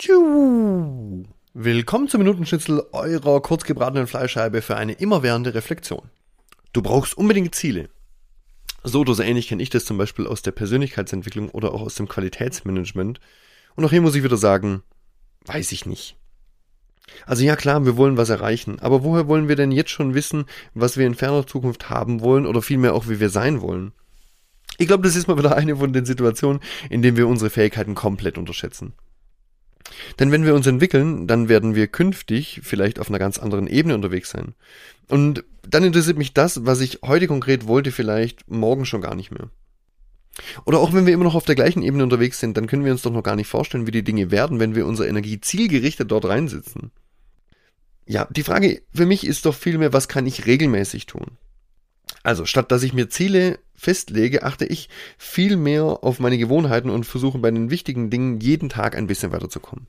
Tschu. Willkommen zum Minutenschnitzel eurer kurzgebratenen Fleischscheibe für eine immerwährende Reflexion. Du brauchst unbedingt Ziele. So oder so ähnlich kenne ich das zum Beispiel aus der Persönlichkeitsentwicklung oder auch aus dem Qualitätsmanagement. Und auch hier muss ich wieder sagen, weiß ich nicht. Also ja klar, wir wollen was erreichen, aber woher wollen wir denn jetzt schon wissen, was wir in ferner Zukunft haben wollen oder vielmehr auch, wie wir sein wollen? Ich glaube, das ist mal wieder eine von den Situationen, in denen wir unsere Fähigkeiten komplett unterschätzen. Denn wenn wir uns entwickeln, dann werden wir künftig vielleicht auf einer ganz anderen Ebene unterwegs sein. Und dann interessiert mich das, was ich heute konkret wollte, vielleicht morgen schon gar nicht mehr. Oder auch wenn wir immer noch auf der gleichen Ebene unterwegs sind, dann können wir uns doch noch gar nicht vorstellen, wie die Dinge werden, wenn wir unsere Energie zielgerichtet dort reinsitzen. Ja, die Frage für mich ist doch vielmehr, was kann ich regelmäßig tun? Also, statt dass ich mir Ziele festlege, achte ich viel mehr auf meine Gewohnheiten und versuche bei den wichtigen Dingen jeden Tag ein bisschen weiterzukommen.